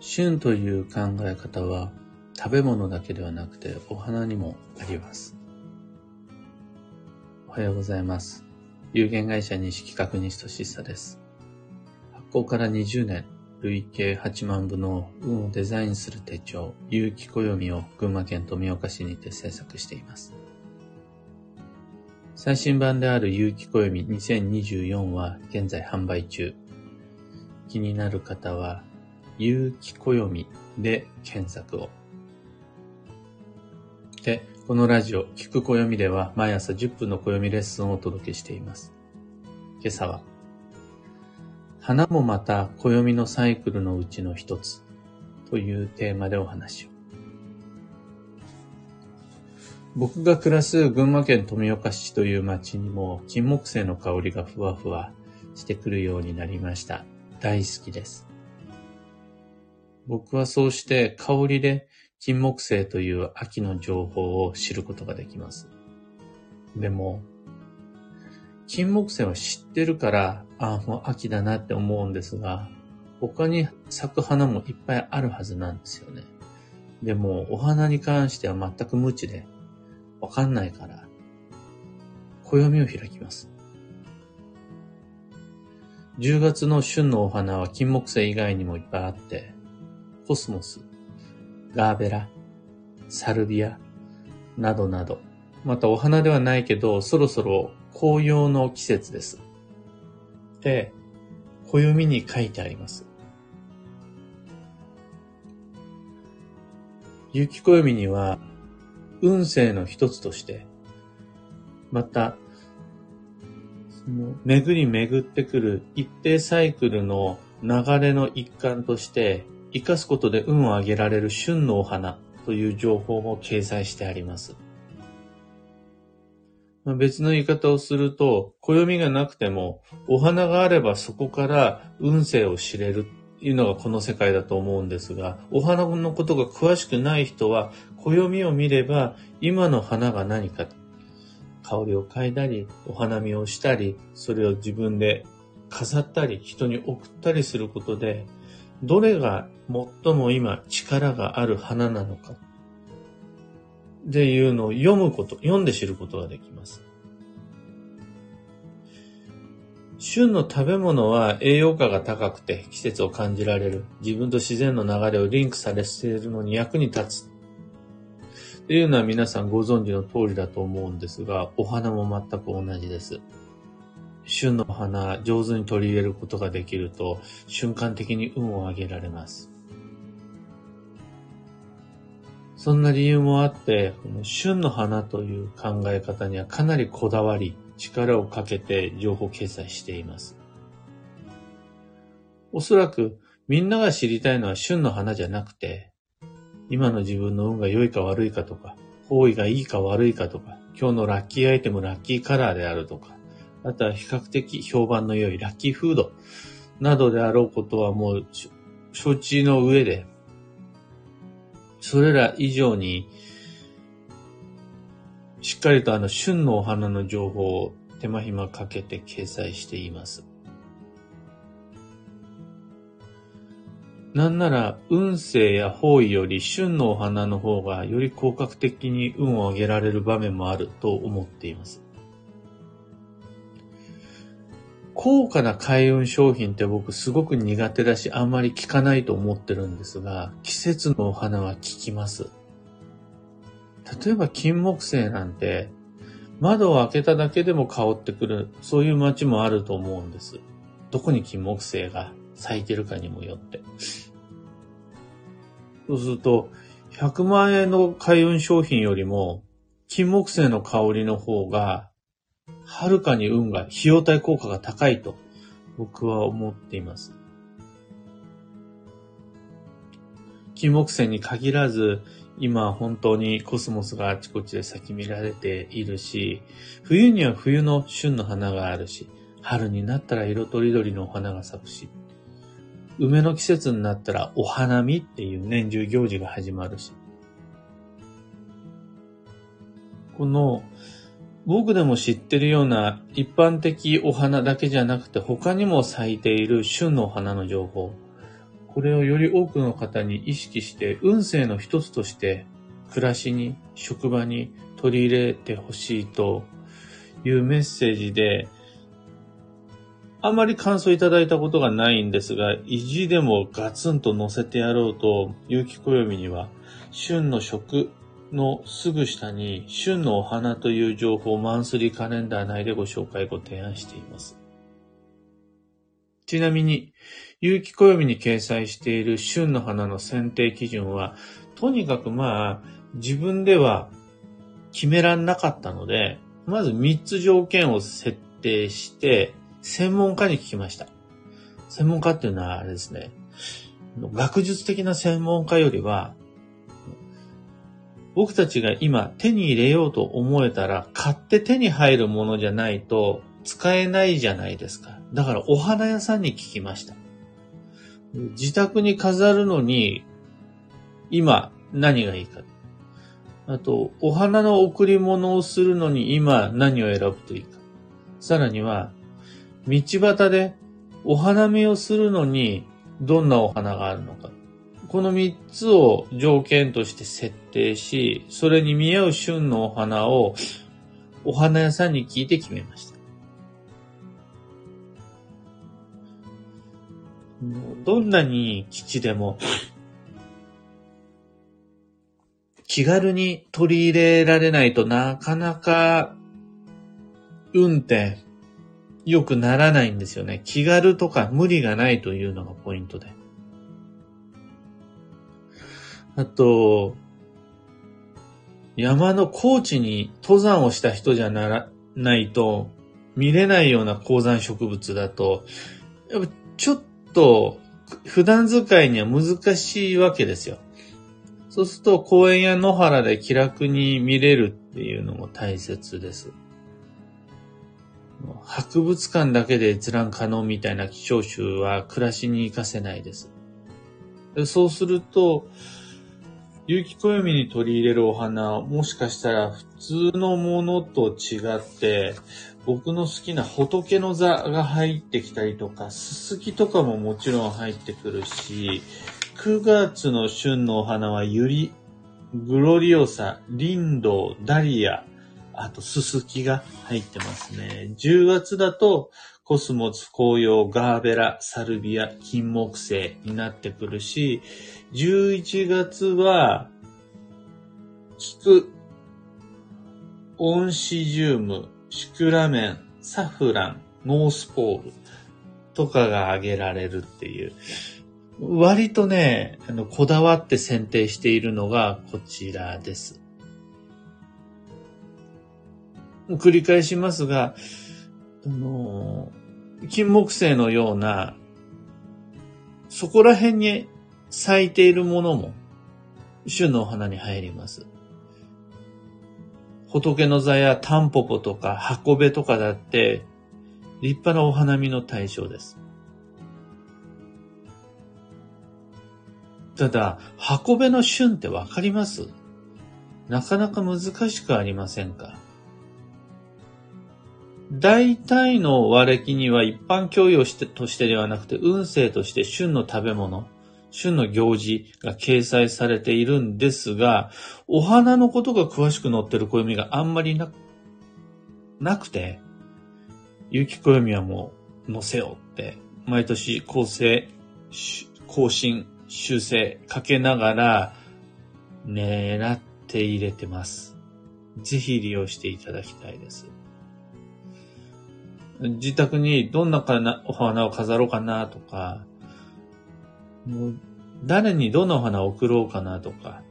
旬という考え方は食べ物だけではなくてお花にもあります。おはようございます。有限会社西企画西俊久です。発行から20年、累計8万部の運をデザインする手帳、有機暦を群馬県富岡市にて制作しています。最新版である有機暦2024は現在販売中。気になる方は、有機暦で検索を。で、このラジオ、聞く暦では毎朝10分の暦レッスンをお届けしています。今朝は、花もまた暦のサイクルのうちの一つというテーマでお話を。僕が暮らす群馬県富岡市という町にも金木犀の香りがふわふわしてくるようになりました。大好きです。僕はそうして香りで金木犀という秋の情報を知ることができます。でも、金木犀は知ってるから、ああ、もう秋だなって思うんですが、他に咲く花もいっぱいあるはずなんですよね。でも、お花に関しては全く無知で、わかんないから、暦を開きます。10月の旬のお花は金木犀以外にもいっぱいあって、コスモス、ガーベラ、サルビア、などなど。またお花ではないけど、そろそろ紅葉の季節です。で、暦に書いてあります。雪暦には、運勢の一つとして、また、その巡り巡ってくる一定サイクルの流れの一環として、生かすことで運を上げられる旬のお花という情報も掲載してあります。別の言い方をすると、暦がなくても、お花があればそこから運勢を知れるというのがこの世界だと思うんですが、お花のことが詳しくない人は、暦を見れば、今の花が何か、香りを嗅いだり、お花見をしたり、それを自分で飾ったり、人に送ったりすることで、どれが最も今力がある花なのかっていうのを読むこと、読んで知ることができます。旬の食べ物は栄養価が高くて季節を感じられる。自分と自然の流れをリンクされているのに役に立つ。っていうのは皆さんご存知の通りだと思うんですが、お花も全く同じです。旬の花、上手に取り入れることができると、瞬間的に運を上げられます。そんな理由もあって、この旬の花という考え方にはかなりこだわり、力をかけて情報掲載しています。おそらくみんなが知りたいのは旬の花じゃなくて、今の自分の運が良いか悪いかとか、方位がいいか悪いかとか、今日のラッキーアイテム、ラッキーカラーであるとか、あとは比較的評判の良いラッキーフードなどであろうことはもう承知の上で、それら以上に、しっかりとあの旬のお花の情報を手間暇かけて掲載しています。なんなら運勢や方位より旬のお花の方がより効果的に運を上げられる場面もあると思っています。高価な開運商品って僕すごく苦手だし、あんまり効かないと思ってるんですが、季節のお花は効きます。例えば金木犀なんて、窓を開けただけでも香ってくる、そういう街もあると思うんです。どこに金木犀が咲いてるかにもよって。そうすると、100万円の開運商品よりも、金木犀の香りの方がはるかに運が、費用対効果が高いと僕は思っています。金木犀に限らず、今本当にコスモスがあちこちで咲き見られているし、冬には冬の旬の花があるし、春になったら色とりどりのお花が咲くし、梅の季節になったらお花見っていう年中行事が始まるし、この僕でも知ってるような一般的お花だけじゃなくて他にも咲いている旬のお花の情報。これをより多くの方に意識して運勢の一つとして暮らしに、職場に取り入れてほしいというメッセージで、あまり感想いただいたことがないんですが、意地でもガツンと載せてやろうと、有機暦には、旬の食のすぐ下に、旬のお花という情報をマンスリーカレンダー内でご紹介ご提案しています。ちなみに、有機暦に掲載している旬の花の選定基準は、とにかくまあ、自分では決めらんなかったので、まず3つ条件を設定して、専門家に聞きました。専門家っていうのはあれですね、学術的な専門家よりは、僕たちが今手に入れようと思えたら買って手に入るものじゃないと使えないじゃないですか。だからお花屋さんに聞きました。自宅に飾るのに今何がいいか。あと、お花の贈り物をするのに今何を選ぶといいか。さらには、道端でお花見をするのにどんなお花があるのか。この3つを条件として設定し、それに見合う旬のお花をお花屋さんに聞いて決めました。どんなに基地でも気軽に取り入れられないとなかなか運転良くならないんですよね。気軽とか無理がないというのがポイントで。あと、山の高地に登山をした人じゃならないと見れないような高山植物だと、やっぱちょっと普段使いには難しいわけですよ。そうすると公園や野原で気楽に見れるっていうのも大切です。博物館だけで閲覧可能みたいな希少種は暮らしに活かせないです。そうすると、有機暦に取り入れるお花、もしかしたら普通のものと違って、僕の好きな仏の座が入ってきたりとか、すすきとかももちろん入ってくるし、9月の旬のお花はユリ、グロリオサ、リンドウ、ダリア、あと、ススキが入ってますね。10月だと、コスモス、紅葉、ガーベラ、サルビア、金木犀になってくるし、11月は、菊、オンシジウム、シクラメン、サフラン、ノースポールとかが挙げられるっていう。割とね、あの、こだわって選定しているのがこちらです。繰り返しますが、あの、金木犀のような、そこら辺に咲いているものも、旬のお花に入ります。仏の座やタンポポとか箱辺とかだって、立派なお花見の対象です。ただ、箱辺の旬ってわかります？なかなか難しくありませんか？大体の和暦には一般教養してとしてではなくて運勢として旬の食べ物、旬の行事が掲載されているんですが、お花のことが詳しく載ってる暦があんまりな、なくて、有機暦はもう載せようって、毎年構成、更新、修正かけながら、狙って入れてます。ぜひ利用していただきたいです。自宅にどんなお花を飾ろうかなとか、もう誰にどんなお花を贈ろうかなとか、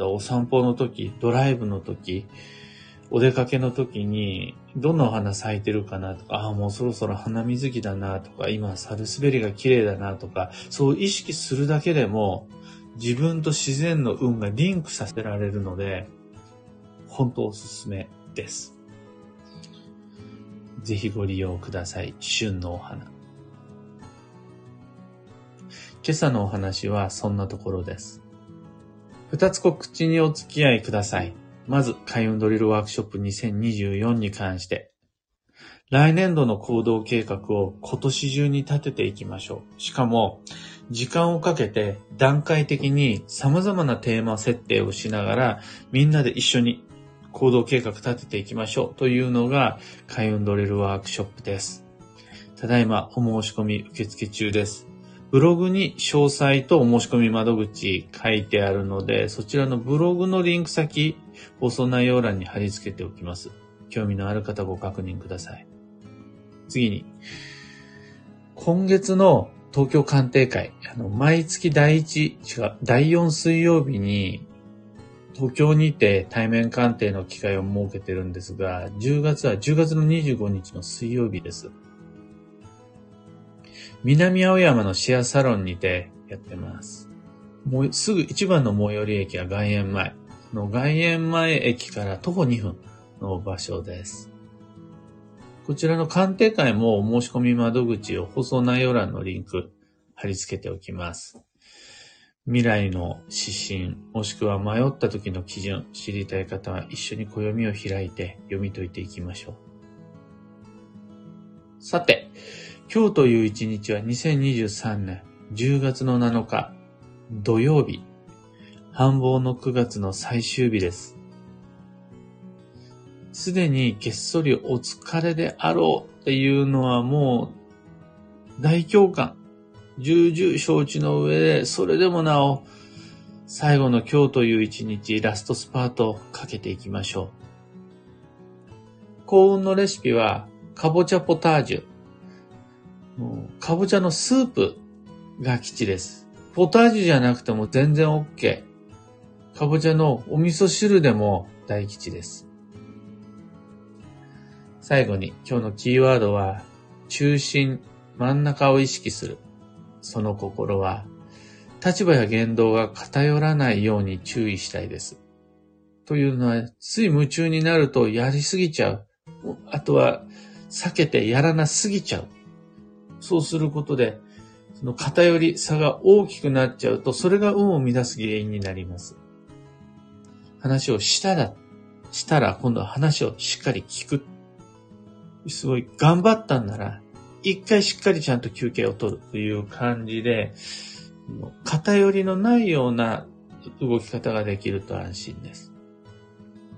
お散歩の時、ドライブの時、お出かけの時に、どんなお花咲いてるかなとか、ああ、もうそろそろ花水木だなとか、今、サルスベリが綺麗だなとか、そう意識するだけでも、自分と自然の運がリンクさせられるので、本当おすすめです。ぜひご利用ください。旬のお花。今朝のお話はそんなところです。二つ告知にお付き合いください。まず、開運ドリルワークショップ2024に関して、来年度の行動計画を今年中に立てていきましょう。しかも、時間をかけて段階的に様々なテーマ設定をしながらみんなで一緒に行動計画立てていきましょうというのが開運ドリルワークショップです。ただいまお申し込み受付中です。ブログに詳細とお申し込み窓口書いてあるので、そちらのブログのリンク先、放送内容欄に貼り付けておきます。興味のある方ご確認ください。次に、今月の東京鑑定会、あの、毎月第1、違う、第4水曜日に、東京にて対面鑑定の機会を設けてるんですが、10月は10月の25日の水曜日です。南青山のシェアサロンにてやってます。もうすぐ一番の最寄り駅は外苑前。の外苑前駅から徒歩2分の場所です。こちらの鑑定会も申し込み窓口を放送内容欄のリンク貼り付けておきます。未来の指針、もしくは迷った時の基準、知りたい方は一緒に暦を開いて読み解いていきましょう。さて、今日という一日は2023年10月の7日土曜日、繁忙の9月の最終日です。すでにげっそりお疲れであろうっていうのはもう大共感。重々承知の上で、それでもなお、最後の今日という一日、ラストスパートをかけていきましょう。幸運のレシピは、かぼちゃポタージュ。かぼちゃのスープが基地です。ポタージュじゃなくても全然 OK。かぼちゃのお味噌汁でも大吉です。最後に今日のキーワードは、中心、真ん中を意識する。その心は、立場や言動が偏らないように注意したいです。というのは、つい夢中になるとやりすぎちゃう。あとは、避けてやらなすぎちゃう。そうすることで、その偏り、差が大きくなっちゃうと、それが運を乱す原因になります。話をしたら、したら、今度は話をしっかり聞く。すごい頑張ったんなら、一回しっかりちゃんと休憩を取るという感じで、偏りのないような動き方ができると安心です。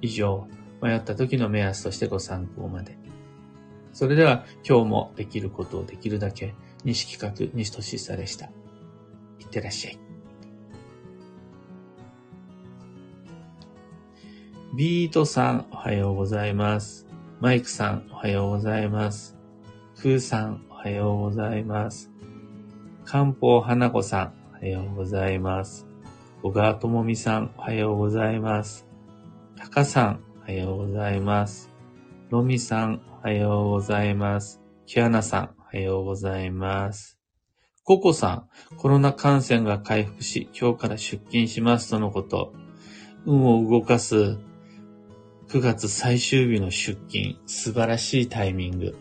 以上、迷った時の目安としてご参考まで。それでは今日もできることをできるだけ、西企画、西俊久でした。いってらっしゃい。ビートさん、おはようございます。マイクさん、おはようございます。クーさん、おはようございます。漢方花子さん、おはようございます。小川智美さん、おはようございます。タカさん、おはようございます。ロミさん、おはようございます。キアナさん、おはようございます。ココさん、コロナ感染が回復し、今日から出勤しますとのこと。運を動かす9月最終日の出勤、素晴らしいタイミング。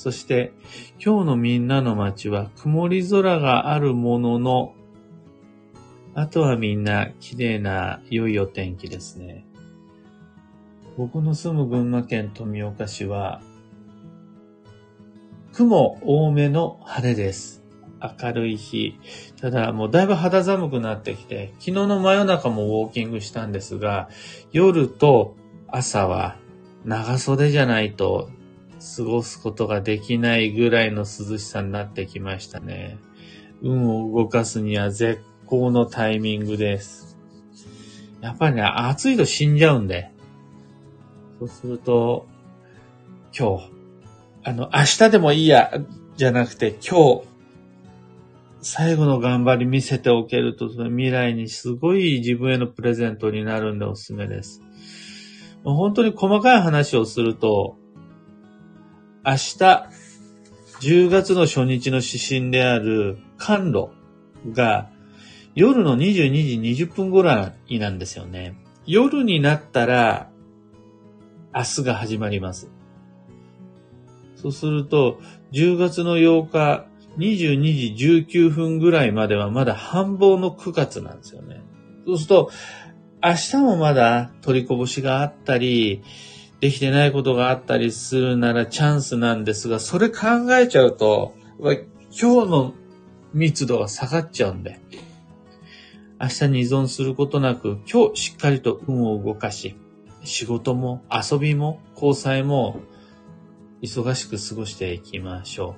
そして、今日のみんなの街は曇り空があるものの、あとはみんな綺麗な良いお天気ですね。僕の住む群馬県富岡市は、雲多めの晴れです。明るい日。ただ、もうだいぶ肌寒くなってきて、昨日の真夜中もウォーキングしたんですが、夜と朝は長袖じゃないと過ごすことができないぐらいの涼しさになってきましたね。運を動かすには絶好のタイミングです。やっぱりね、暑いと死んじゃうんで。そうすると、今日、あの、明日でもいいや、じゃなくて今日、最後の頑張り見せておけると、その未来にすごい自分へのプレゼントになるんでおすすめです。本当に細かい話をすると、明日、10月の初日の指針である寒露が夜の22時20分ぐらいなんですよね。夜になったら明日が始まります。そうすると、10月の8日22時19分ぐらいまではまだ繁忙の9月なんですよね。そうすると、明日もまだ取りこぼしがあったり、できてないことがあったりするならチャンスなんですが、それ考えちゃうと、今日の密度が下がっちゃうんで、明日に依存することなく、今日しっかりと運を動かし、仕事も遊びも交際も忙しく過ごしていきましょ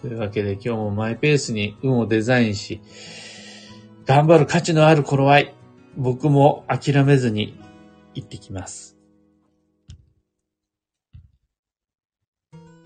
う。というわけで今日もマイペースに運をデザインし、頑張る価値のある頃合い、僕も諦めずに行ってきます。